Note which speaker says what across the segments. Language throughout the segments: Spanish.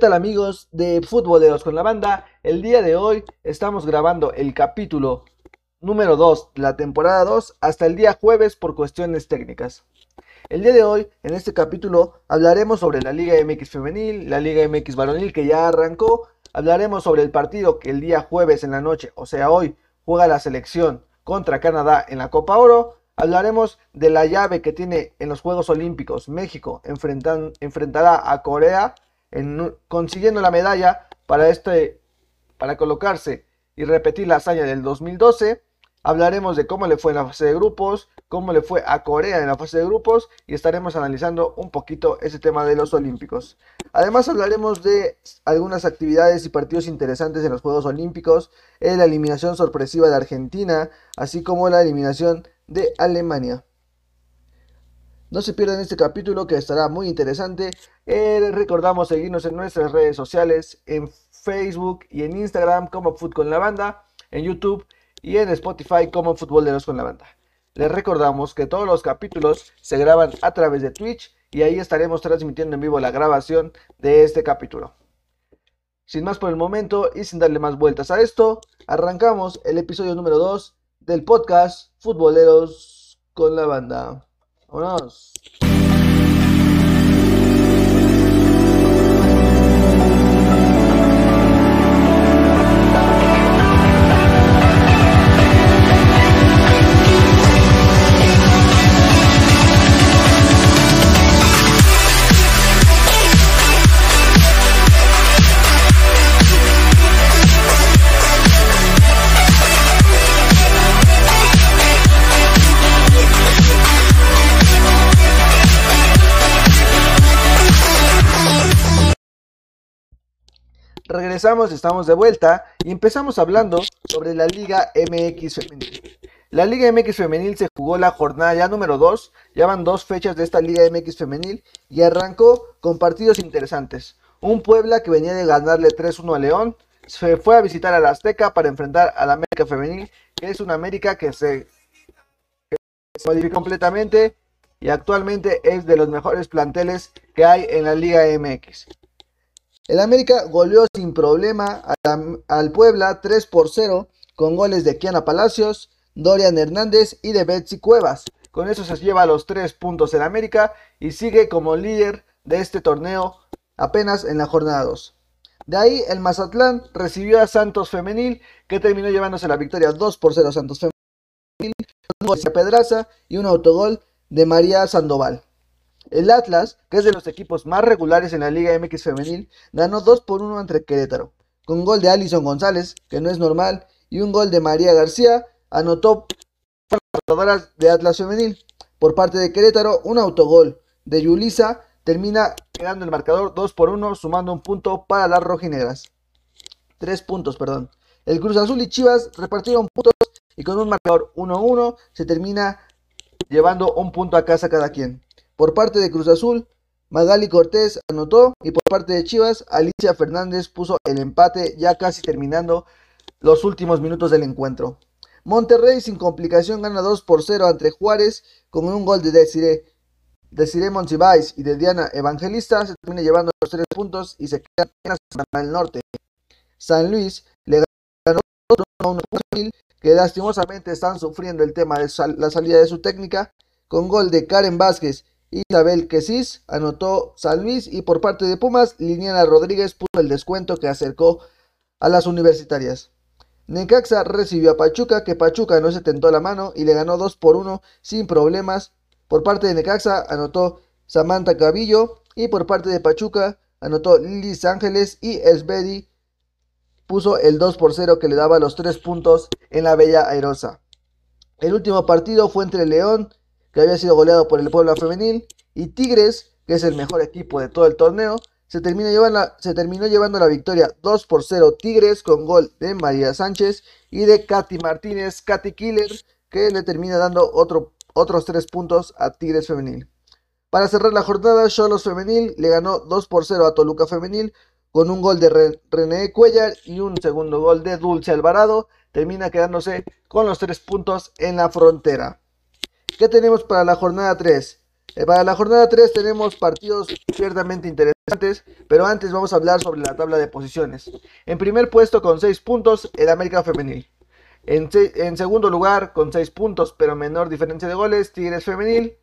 Speaker 1: ¿Qué tal amigos de Futboleros con la Banda? El día de hoy estamos grabando el capítulo número 2 de la temporada 2 hasta el día jueves por cuestiones técnicas. El día de hoy, en este capítulo, hablaremos sobre la Liga MX femenil, la Liga MX varonil que ya arrancó, hablaremos sobre el partido que el día jueves en la noche, o sea hoy, juega la selección contra Canadá en la Copa Oro, hablaremos de la llave que tiene en los Juegos Olímpicos México, enfrentará a Corea consiguiendo la medalla para, este, para colocarse y repetir la hazaña del 2012. Hablaremos de cómo le fue en la fase de grupos, cómo le fue a Corea en la fase de grupos y estaremos analizando un poquito ese tema de los Olímpicos. Además hablaremos de algunas actividades y partidos interesantes en los Juegos Olímpicos, en la eliminación sorpresiva de Argentina, así como la eliminación de Alemania. No se pierdan este capítulo que estará muy interesante. Eh, recordamos seguirnos en nuestras redes sociales, en Facebook y en Instagram como Foot con la Banda, en YouTube y en Spotify como Futboleros con la Banda. Les recordamos que todos los capítulos se graban a través de Twitch y ahí estaremos transmitiendo en vivo la grabación de este capítulo. Sin más por el momento y sin darle más vueltas a esto, arrancamos el episodio número 2 del podcast Futboleros con la Banda. Vámonos. Regresamos, estamos de vuelta y empezamos hablando sobre la Liga MX Femenil. La Liga MX Femenil se jugó la jornada ya número 2, ya van dos fechas de esta Liga MX Femenil y arrancó con partidos interesantes. Un Puebla que venía de ganarle 3-1 a León, se fue a visitar a la Azteca para enfrentar a la América Femenil, que es una América que se, que se modificó completamente y actualmente es de los mejores planteles que hay en la Liga MX. El América goleó sin problema al Puebla 3 por 0 con goles de Kiana Palacios, Dorian Hernández y de Betsy Cuevas. Con eso se lleva los 3 puntos en América y sigue como líder de este torneo apenas en la jornada 2. De ahí el Mazatlán recibió a Santos Femenil que terminó llevándose la victoria 2 por 0 a Santos Femenil, un gol de Pedraza y un autogol de María Sandoval. El Atlas, que es de los equipos más regulares en la Liga MX femenil, ganó 2 por 1 entre Querétaro, con gol de Alison González, que no es normal, y un gol de María García, anotó las jugadoras de Atlas femenil. Por parte de Querétaro, un autogol de Yulisa termina quedando el marcador 2 por 1, sumando un punto para las rojinegras. 3 puntos, perdón. El Cruz Azul y Chivas repartieron puntos y con un marcador 1-1 se termina llevando un punto a casa cada quien. Por parte de Cruz Azul, Magali Cortés anotó y por parte de Chivas, Alicia Fernández puso el empate ya casi terminando los últimos minutos del encuentro. Monterrey sin complicación gana 2 por 0 ante Juárez con un gol de Desiree. Desiree y de Diana Evangelista se termina llevando los tres puntos y se quedan en la del norte. San Luis le ganó a un que lastimosamente están sufriendo el tema de la salida de su técnica con gol de Karen Vázquez Isabel Quesís anotó San Luis y por parte de Pumas, Liniana Rodríguez puso el descuento que acercó a las universitarias. Necaxa recibió a Pachuca, que Pachuca no se tentó la mano y le ganó 2 por 1 sin problemas. Por parte de Necaxa anotó Samantha Cabillo y por parte de Pachuca anotó Liz Ángeles y Esbedi puso el 2 por 0 que le daba los 3 puntos en la Bella Airosa. El último partido fue entre León que había sido goleado por el Puebla Femenil, y Tigres, que es el mejor equipo de todo el torneo, se terminó, llevando, se terminó llevando la victoria 2 por 0 Tigres con gol de María Sánchez y de Katy Martínez, Katy Killer, que le termina dando otro, otros 3 puntos a Tigres Femenil. Para cerrar la jornada, Cholos Femenil le ganó 2 por 0 a Toluca Femenil con un gol de René Cuellar y un segundo gol de Dulce Alvarado. Termina quedándose con los 3 puntos en la frontera. ¿Qué tenemos para la jornada 3? Eh, para la jornada 3 tenemos partidos ciertamente interesantes, pero antes vamos a hablar sobre la tabla de posiciones. En primer puesto con 6 puntos, el América Femenil. En, en, segundo lugar, con 6 puntos, pero menor diferencia de goles, Tigres Femenil.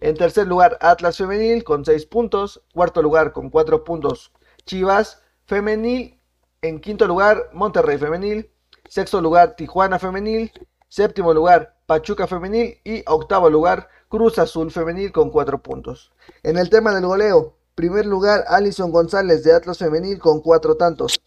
Speaker 1: En tercer lugar, Atlas Femenil con 6 puntos. Cuarto lugar, con 4 puntos, Chivas Femenil. En quinto lugar, Monterrey Femenil. Sexto lugar, Tijuana Femenil. Séptimo lugar, Pachuca Femenil. Y octavo lugar, Cruz Azul Femenil con 4 puntos. En el tema del goleo, primer lugar Alison González de Atlas Femenil con 4 tantos.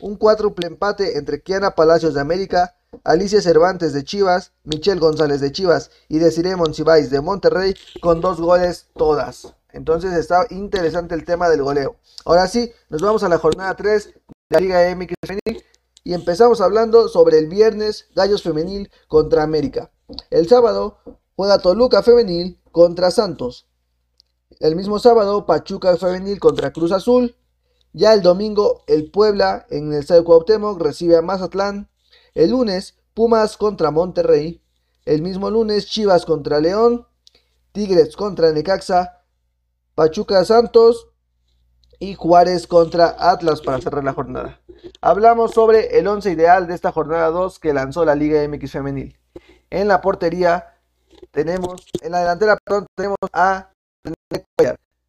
Speaker 1: Un cuádruple empate entre Kiana Palacios de América, Alicia Cervantes de Chivas, Michelle González de Chivas y Desiree Monsiváis de Monterrey con dos goles todas. Entonces está interesante el tema del goleo. Ahora sí, nos vamos a la jornada 3 de la Liga MX Femenil y empezamos hablando sobre el viernes Gallos Femenil contra América. El sábado juega Toluca Femenil contra Santos. El mismo sábado, Pachuca Femenil contra Cruz Azul. Ya el domingo, el Puebla en el Estadio Cuauhtémoc recibe a Mazatlán. El lunes, Pumas contra Monterrey. El mismo lunes, Chivas contra León. Tigres contra Necaxa. Pachuca Santos. Y Juárez contra Atlas para cerrar la jornada. Hablamos sobre el 11 ideal de esta jornada 2 que lanzó la Liga MX Femenil. En la portería, tenemos, en la delantera, perdón, tenemos a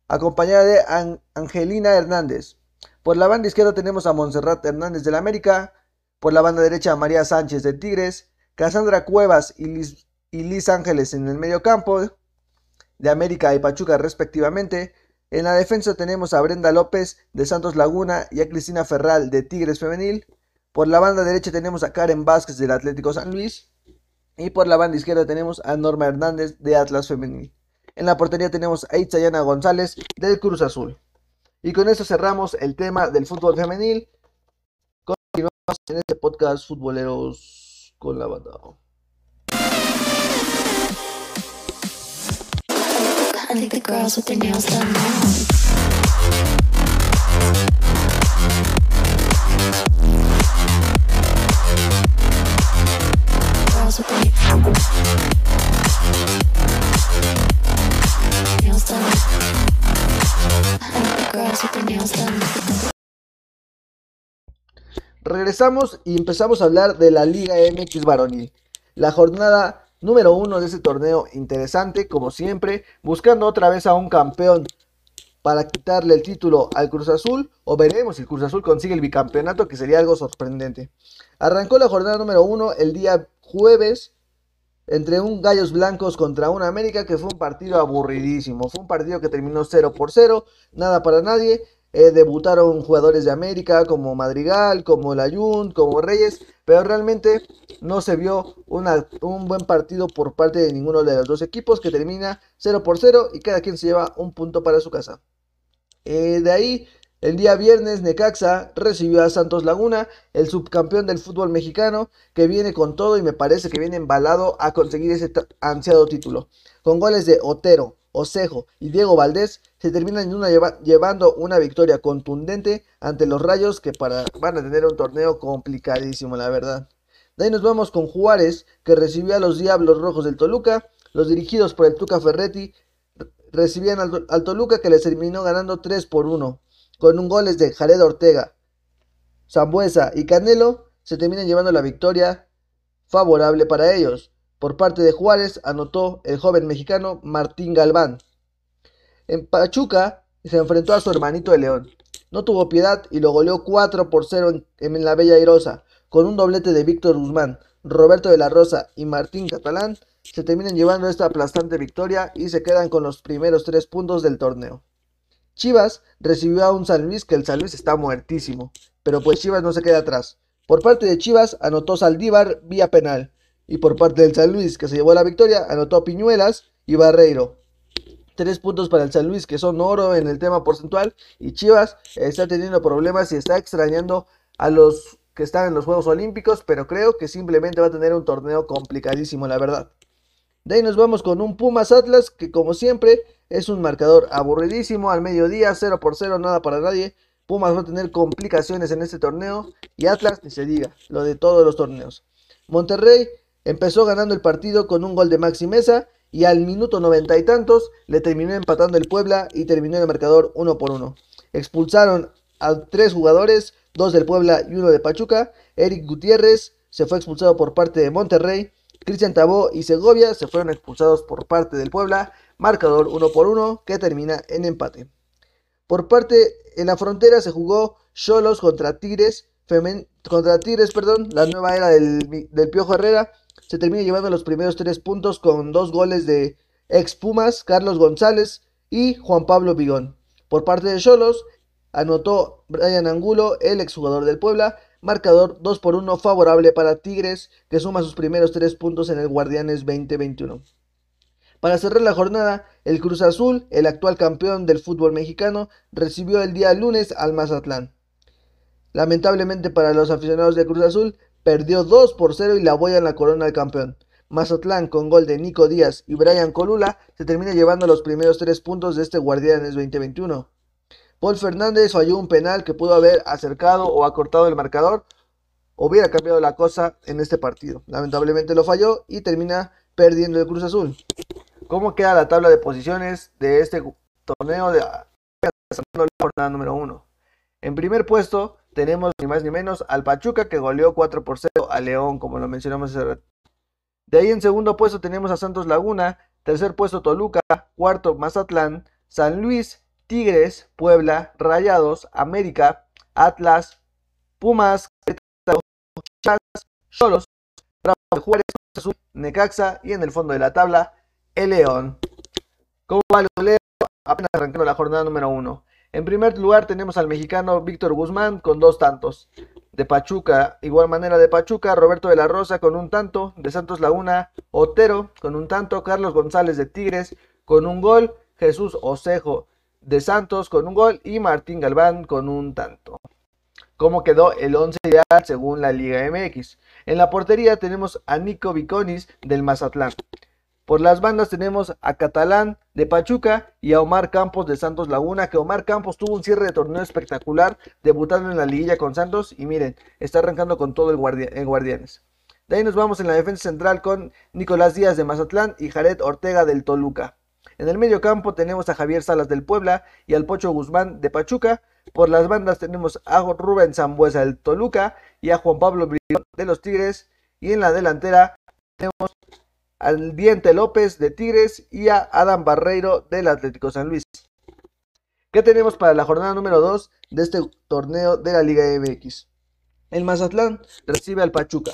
Speaker 1: acompañada de Angelina Hernández. Por la banda izquierda tenemos a Montserrat Hernández del América. Por la banda derecha María Sánchez de Tigres. Cassandra Cuevas y Liz, y Liz Ángeles en el medio campo de América y Pachuca respectivamente. En la defensa tenemos a Brenda López de Santos Laguna y a Cristina Ferral de Tigres Femenil. Por la banda derecha tenemos a Karen Vázquez del Atlético San Luis. Y por la banda izquierda tenemos a Norma Hernández de Atlas Femenil. En la portería tenemos a Itzayana González del Cruz Azul. Y con eso cerramos el tema del fútbol femenil. Continuamos en este podcast Futboleros con la banda. Regresamos y empezamos a hablar de la Liga MX varonil. La jornada número uno de ese torneo interesante, como siempre, buscando otra vez a un campeón para quitarle el título al Cruz Azul, o veremos si el Cruz Azul consigue el bicampeonato, que sería algo sorprendente. Arrancó la jornada número uno el día jueves entre un Gallos Blancos contra un América que fue un partido aburridísimo. Fue un partido que terminó 0 por 0, nada para nadie. Eh, debutaron jugadores de América como Madrigal, como Layun, como Reyes, pero realmente no se vio un buen partido por parte de ninguno de los dos equipos que termina 0 por 0 y cada quien se lleva un punto para su casa. Eh, de ahí el día viernes Necaxa recibió a Santos Laguna, el subcampeón del fútbol mexicano, que viene con todo y me parece que viene embalado a conseguir ese ansiado título. Con goles de Otero, Osejo y Diego Valdés, se terminan llevando una victoria contundente ante los Rayos que para, van a tener un torneo complicadísimo, la verdad. De ahí nos vamos con Juárez, que recibió a los Diablos Rojos del Toluca. Los dirigidos por el Tuca Ferretti recibían al, al Toluca que les terminó ganando 3 por 1 con un goles de Jared Ortega, Zambuesa y Canelo, se terminan llevando la victoria favorable para ellos. Por parte de Juárez anotó el joven mexicano Martín Galván. En Pachuca se enfrentó a su hermanito de León. No tuvo piedad y lo goleó 4 por 0 en, la Bella Airosa. Con un doblete de Víctor Guzmán, Roberto de la Rosa y Martín Catalán, se terminan llevando esta aplastante victoria y se quedan con los primeros tres puntos del torneo. Chivas recibió a un San Luis que el San Luis está muertísimo, pero pues Chivas no se queda atrás. Por parte de Chivas anotó Saldívar vía penal y por parte del San Luis que se llevó la victoria anotó Piñuelas y Barreiro. Tres puntos para el San Luis que son oro en el tema porcentual y Chivas está teniendo problemas y está extrañando a los que están en los Juegos Olímpicos, pero creo que simplemente va a tener un torneo complicadísimo, la verdad. De ahí nos vamos con un Pumas Atlas que como siempre es un marcador aburridísimo al mediodía, 0 por 0, nada para nadie. Pumas va a tener complicaciones en este torneo y Atlas ni se diga, lo de todos los torneos. Monterrey empezó ganando el partido con un gol de Maxi Mesa y al minuto noventa y tantos le terminó empatando el Puebla y terminó el marcador uno por uno. Expulsaron a tres jugadores, dos del Puebla y uno de Pachuca. Eric Gutiérrez se fue expulsado por parte de Monterrey. Cristian Tabó y Segovia se fueron expulsados por parte del Puebla. Marcador uno por uno que termina en empate. Por parte en la frontera se jugó Cholos contra Tigres, contra Tigres, perdón, la nueva era del, del Piojo Herrera se termina llevando los primeros tres puntos con dos goles de ex Pumas, Carlos González y Juan Pablo Vigón. Por parte de Cholos, anotó Brian Angulo, el exjugador del Puebla, marcador 2 por 1 favorable para Tigres, que suma sus primeros tres puntos en el Guardianes 2021. Para cerrar la jornada, el Cruz Azul, el actual campeón del fútbol mexicano, recibió el día lunes al Mazatlán. Lamentablemente para los aficionados de Cruz Azul, perdió 2 por 0 y la boya en la corona del campeón. Mazatlán con gol de Nico Díaz y Brian Colula se termina llevando los primeros 3 puntos de este Guardianes 2021. Paul Fernández falló un penal que pudo haber acercado o acortado el marcador, hubiera cambiado la cosa en este partido. Lamentablemente lo falló y termina perdiendo el Cruz Azul. ¿Cómo queda la tabla de posiciones de este torneo de la jornada número 1? En primer puesto tenemos ni más ni menos al Pachuca que goleó 4 por 0 a León, como lo mencionamos hace rato. De ahí en segundo puesto tenemos a Santos Laguna, tercer puesto Toluca, cuarto Mazatlán, San Luis, Tigres, Puebla, Rayados, América, Atlas, Pumas, Chas, Solos, Juárez, Azul, Necaxa y en el fondo de la tabla, el León. ¿Cómo va el Apenas arrancando la jornada número 1. En primer lugar tenemos al mexicano Víctor Guzmán con dos tantos. De Pachuca, igual manera de Pachuca, Roberto de la Rosa con un tanto. De Santos Laguna, Otero con un tanto. Carlos González de Tigres con un gol. Jesús Osejo de Santos con un gol. Y Martín Galván con un tanto. ¿Cómo quedó el 11 ideal según la Liga MX? En la portería tenemos a Nico Viconis del Mazatlán. Por las bandas tenemos a Catalán de Pachuca y a Omar Campos de Santos Laguna, que Omar Campos tuvo un cierre de torneo espectacular, debutando en la liguilla con Santos y miren, está arrancando con todo el en Guardianes. De ahí nos vamos en la defensa central con Nicolás Díaz de Mazatlán y Jared Ortega del Toluca. En el medio campo tenemos a Javier Salas del Puebla y al Pocho Guzmán de Pachuca. Por las bandas tenemos a Rubén Zambuesa del Toluca y a Juan Pablo Brillón de los Tigres. Y en la delantera tenemos al Diente López de Tigres y a Adam Barreiro del Atlético San Luis. ¿Qué tenemos para la jornada número 2 de este torneo de la Liga MX? El Mazatlán recibe al Pachuca.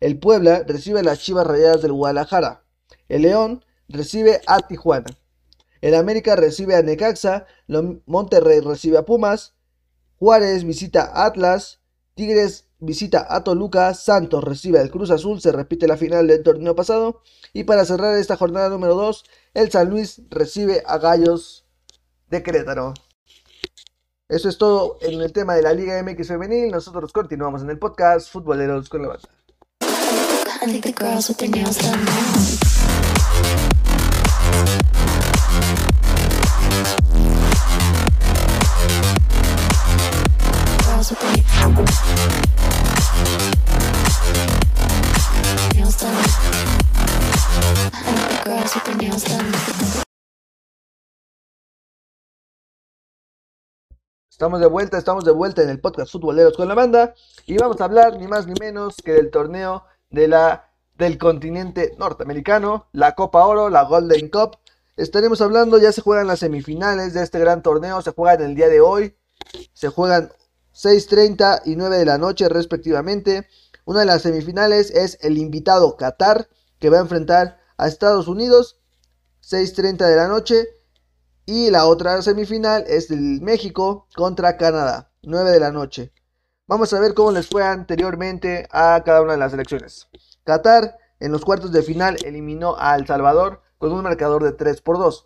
Speaker 1: El Puebla recibe a las Chivas Rayadas del Guadalajara. El León recibe a Tijuana. El América recibe a Necaxa. Monterrey recibe a Pumas. Juárez visita a Atlas. Tigres visita a Toluca, Santos recibe al Cruz Azul, se repite la final del torneo pasado. Y para cerrar esta jornada número 2, el San Luis recibe a Gallos de Querétaro. Eso es todo en el tema de la Liga MX Femenil. Nosotros continuamos en el podcast Futboleros con la Banda. Estamos de vuelta, estamos de vuelta en el podcast Futboleros con la banda y vamos a hablar ni más ni menos que del torneo de la, del continente norteamericano, la Copa Oro, la Golden Cup. Estaremos hablando, ya se juegan las semifinales de este gran torneo, se juegan el día de hoy, se juegan 6.30 y 9 de la noche respectivamente. Una de las semifinales es el invitado Qatar, que va a enfrentar a Estados Unidos, 6.30 de la noche. Y la otra semifinal es el México contra Canadá, 9 de la noche. Vamos a ver cómo les fue anteriormente a cada una de las selecciones. Qatar en los cuartos de final eliminó a El Salvador con un marcador de 3 por 2.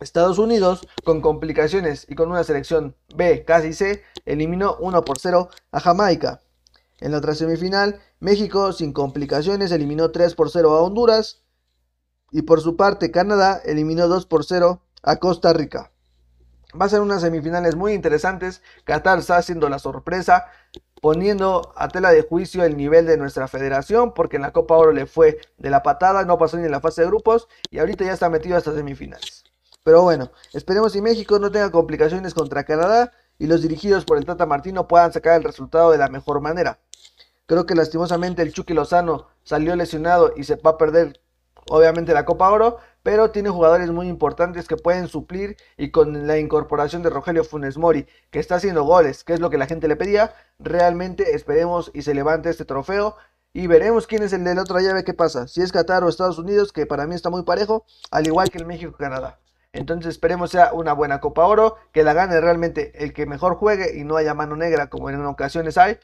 Speaker 1: Estados Unidos, con complicaciones y con una selección B casi C, eliminó 1 por 0 a Jamaica. En la otra semifinal, México, sin complicaciones, eliminó 3 por 0 a Honduras. Y por su parte, Canadá eliminó 2 por 0 a Costa Rica. Va a ser unas semifinales muy interesantes. Qatar está haciendo la sorpresa, poniendo a tela de juicio el nivel de nuestra federación, porque en la Copa Oro le fue de la patada, no pasó ni en la fase de grupos y ahorita ya está metido hasta semifinales. Pero bueno, esperemos que México no tenga complicaciones contra Canadá y los dirigidos por el Tata Martino puedan sacar el resultado de la mejor manera. Creo que lastimosamente el Chucky Lozano salió lesionado y se va a perder obviamente la Copa Oro, pero tiene jugadores muy importantes que pueden suplir y con la incorporación de Rogelio Funes Mori, que está haciendo goles, que es lo que la gente le pedía, realmente esperemos y se levante este trofeo y veremos quién es el de la otra llave, qué pasa, si es Qatar o Estados Unidos, que para mí está muy parejo, al igual que el México-Canadá. Entonces esperemos sea una buena Copa Oro, que la gane realmente el que mejor juegue y no haya mano negra como en ocasiones hay.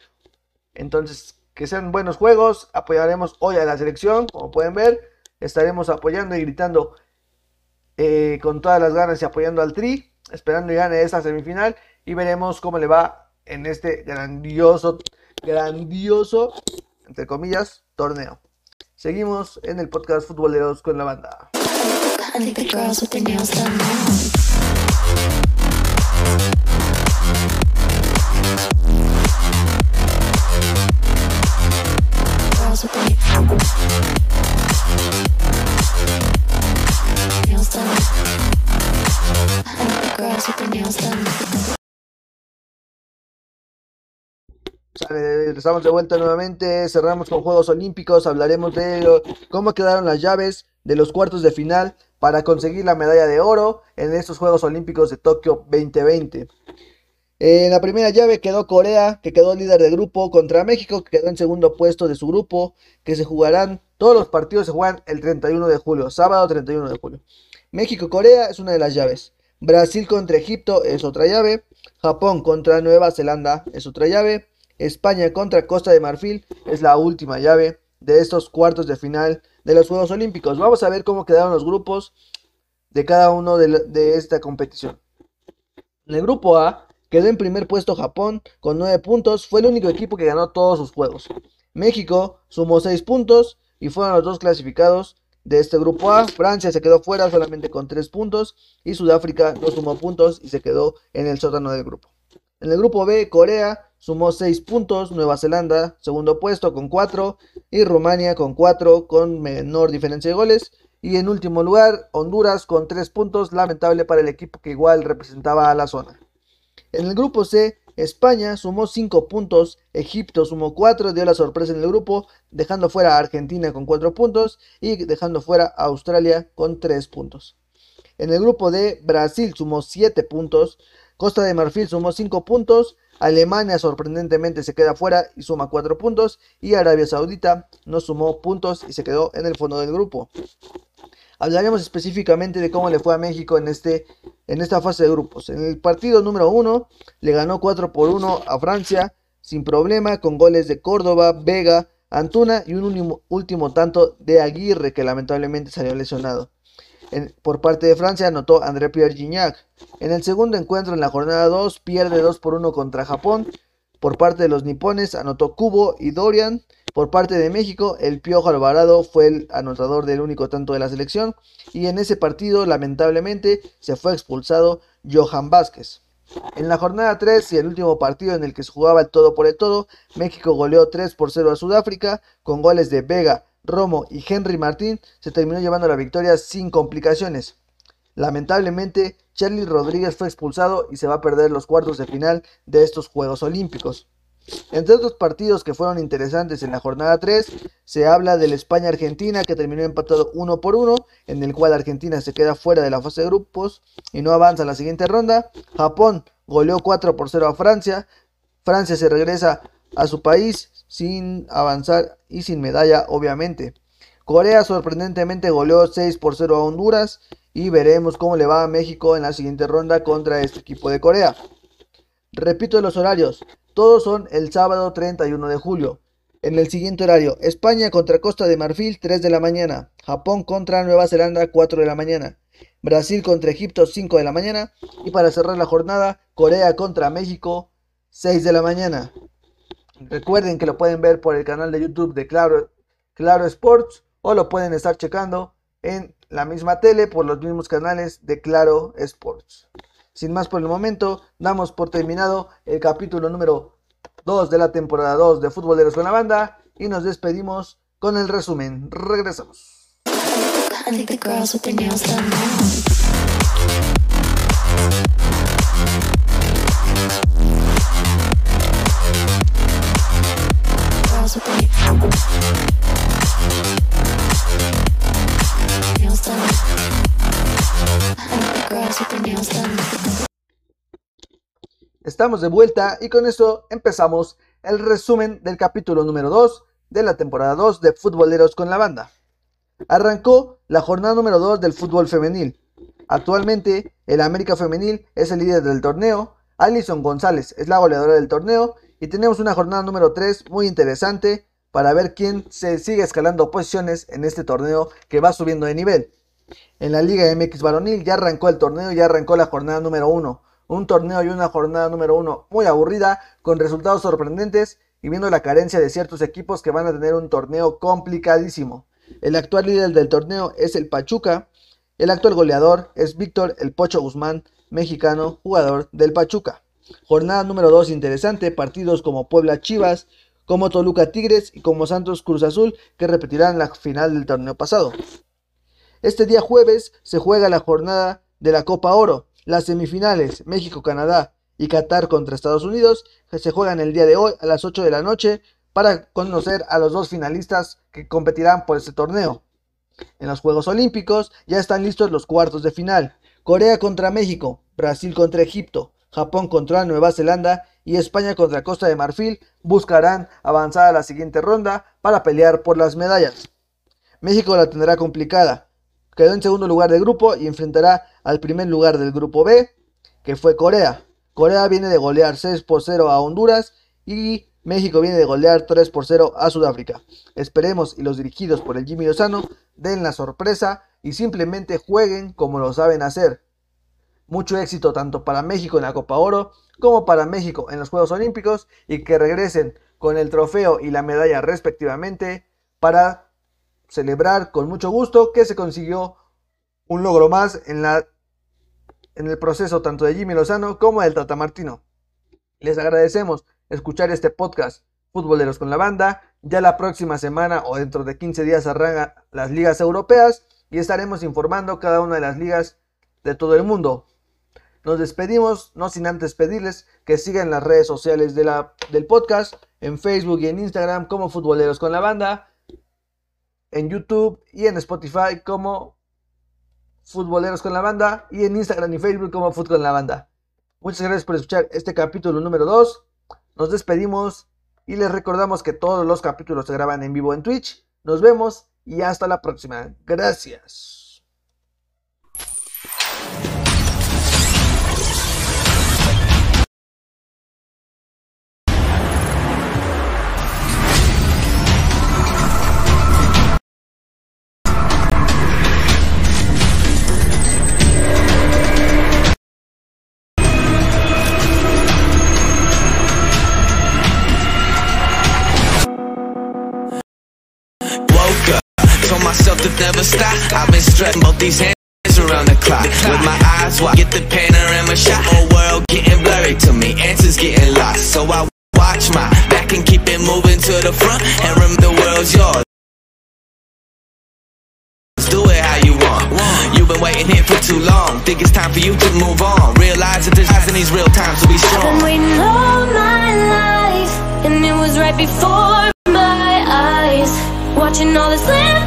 Speaker 1: Entonces que sean buenos juegos, apoyaremos hoy a la selección, como pueden ver, estaremos apoyando y gritando eh, con todas las ganas y apoyando al Tri, esperando y gane esta semifinal y veremos cómo le va en este grandioso, grandioso, entre comillas, torneo. Seguimos en el podcast Futboleros con la banda. Estamos de vuelta nuevamente, cerramos con Juegos Olímpicos, hablaremos de cómo quedaron las llaves de los cuartos de final para conseguir la medalla de oro en estos Juegos Olímpicos de Tokio 2020. En la primera llave quedó Corea, que quedó líder de grupo, contra México, que quedó en segundo puesto de su grupo, que se jugarán, todos los partidos se juegan el 31 de julio, sábado 31 de julio. México-Corea es una de las llaves. Brasil contra Egipto es otra llave. Japón contra Nueva Zelanda es otra llave. España contra Costa de Marfil es la última llave de estos cuartos de final de los Juegos Olímpicos. Vamos a ver cómo quedaron los grupos de cada uno de, esta competición. En el grupo A quedó en primer puesto Japón con 9 puntos. Fue el único equipo que ganó todos sus juegos. México sumó 6 puntos y fueron los dos clasificados de este grupo A. Francia se quedó fuera solamente con 3 puntos y Sudáfrica no sumó puntos y se quedó en el sótano del grupo. En el grupo B, Corea sumó 6 puntos, Nueva Zelanda segundo puesto con 4 y Rumania con 4 con menor diferencia de goles. Y en último lugar, Honduras con 3 puntos, lamentable para el equipo que igual representaba a la zona. En el grupo C, España sumó 5 puntos, Egipto sumó 4, dio la sorpresa en el grupo, dejando fuera a Argentina con 4 puntos y dejando fuera a Australia con 3 puntos. En el grupo D, Brasil sumó 7 puntos, Costa de Marfil sumó 5 puntos, Alemania sorprendentemente se queda fuera y suma 4 puntos. Y Arabia Saudita no sumó puntos y se quedó en el fondo del grupo. Hablaremos específicamente de cómo le fue a México en, este, en esta fase de grupos. En el partido número 1 le ganó 4 por 1 a Francia sin problema con goles de Córdoba, Vega, Antuna y un último, tanto de Aguirre que lamentablemente salió lesionado por parte de Francia anotó André Pierre Gignac. En el segundo encuentro en la jornada 2 pierde 2 por 1 contra Japón. Por parte de los nipones anotó Kubo y Dorian. Por parte de México, el Piojo Alvarado fue el anotador del único tanto de la selección. Y en ese partido, lamentablemente, se fue expulsado Johan Vázquez. En la jornada 3 y el último partido en el que se jugaba el todo por el todo, México goleó 3 por 0 a Sudáfrica con goles de Vega, Romo y Henry Martín se terminó llevando la victoria sin complicaciones. Lamentablemente, Charlie Rodríguez fue expulsado y se va a perder los cuartos de final de estos Juegos Olímpicos. Entre otros partidos que fueron interesantes en la jornada 3, se habla del España-Argentina que terminó empatado 1 por 1, en el cual Argentina se queda fuera de la fase de grupos y no avanza a la siguiente ronda. Japón goleó 4 por 0 a Francia. Francia se regresa a su país sin avanzar y sin medalla obviamente. Corea sorprendentemente goleó 6 por 0 a Honduras y veremos cómo le va a México en la siguiente ronda contra este equipo de Corea. Repito los horarios, todos son el sábado 31 de julio. En el siguiente horario, España contra Costa de Marfil 3 de la mañana, Japón contra Nueva Zelanda 4 de la mañana, Brasil contra Egipto 5 de la mañana y para cerrar la jornada, Corea contra México 6 de la mañana. Recuerden que lo pueden ver por el canal de YouTube de Claro, Claro Sports o lo pueden estar checando en la misma tele por los mismos canales de Claro Sports. Sin más por el momento, damos por terminado el capítulo número 2 de la temporada 2 de Futboleros con la Banda y nos despedimos con el resumen. Regresamos. Estamos de vuelta y con esto empezamos el resumen del capítulo número 2 de la temporada 2 de Futboleros con la Banda. Arrancó la jornada número 2 del fútbol femenil. Actualmente el América Femenil es el líder del torneo, Alison González es la goleadora del torneo y tenemos una jornada número 3 muy interesante para ver quién se sigue escalando posiciones en este torneo que va subiendo de nivel. En la Liga MX Varonil ya arrancó el torneo, ya arrancó la jornada número 1. Un torneo y una jornada número 1 muy aburrida, con resultados sorprendentes y viendo la carencia de ciertos equipos que van a tener un torneo complicadísimo. El actual líder del torneo es el Pachuca. El actual goleador es Víctor El Pocho Guzmán, mexicano, jugador del Pachuca. Jornada número 2 interesante, partidos como Puebla Chivas, como Toluca Tigres y como Santos Cruz Azul que repetirán la final del torneo pasado. Este día jueves se juega la jornada de la Copa Oro. Las semifinales México-Canadá y Qatar contra Estados Unidos se juegan el día de hoy a las 8 de la noche para conocer a los dos finalistas que competirán por este torneo. En los Juegos Olímpicos ya están listos los cuartos de final. Corea contra México, Brasil contra Egipto, Japón contra Nueva Zelanda y España contra Costa de Marfil buscarán avanzar a la siguiente ronda para pelear por las medallas. México la tendrá complicada, quedó en segundo lugar del grupo y enfrentará al primer lugar del grupo B, que fue Corea. Corea viene de golear 6 por 0 a Honduras y México viene de golear 3 por 0 a Sudáfrica. Esperemos y los dirigidos por el Jimmy Lozano den la sorpresa y simplemente jueguen como lo saben hacer. Mucho éxito tanto para México en la Copa Oro como para México en los Juegos Olímpicos y que regresen con el trofeo y la medalla respectivamente para celebrar con mucho gusto que se consiguió un logro más en, la, en el proceso tanto de Jimmy Lozano como del Tata Martino. Les agradecemos escuchar este podcast Futboleros con la Banda. Ya la próxima semana o dentro de 15 días arrancan las ligas europeas y estaremos informando cada una de las ligas de todo el mundo. Nos despedimos, no sin antes pedirles que sigan las redes sociales de del podcast, en Facebook y en Instagram como Futboleros con la Banda en YouTube y en Spotify como Futboleros con la Banda y en Instagram y Facebook como Fútbol con la Banda. Muchas gracias por escuchar este capítulo número 2. Nos despedimos y les recordamos que todos los capítulos se graban en vivo en Twitch. Nos vemos y hasta la próxima. Gracias. Stop. I've been strutting both these hands around the clock. With my eyes wide, get the panorama shot. Whole world getting blurry to me, answers getting lost. So I watch my back and keep it moving to the front. And remember the world's yours. Do it how you want. You've been waiting here for too long. Think it's time for you to move on. Realize that there's eyes in these real times to be strong.
Speaker 2: I've been waiting all my life, and it was right before my eyes. Watching all this slip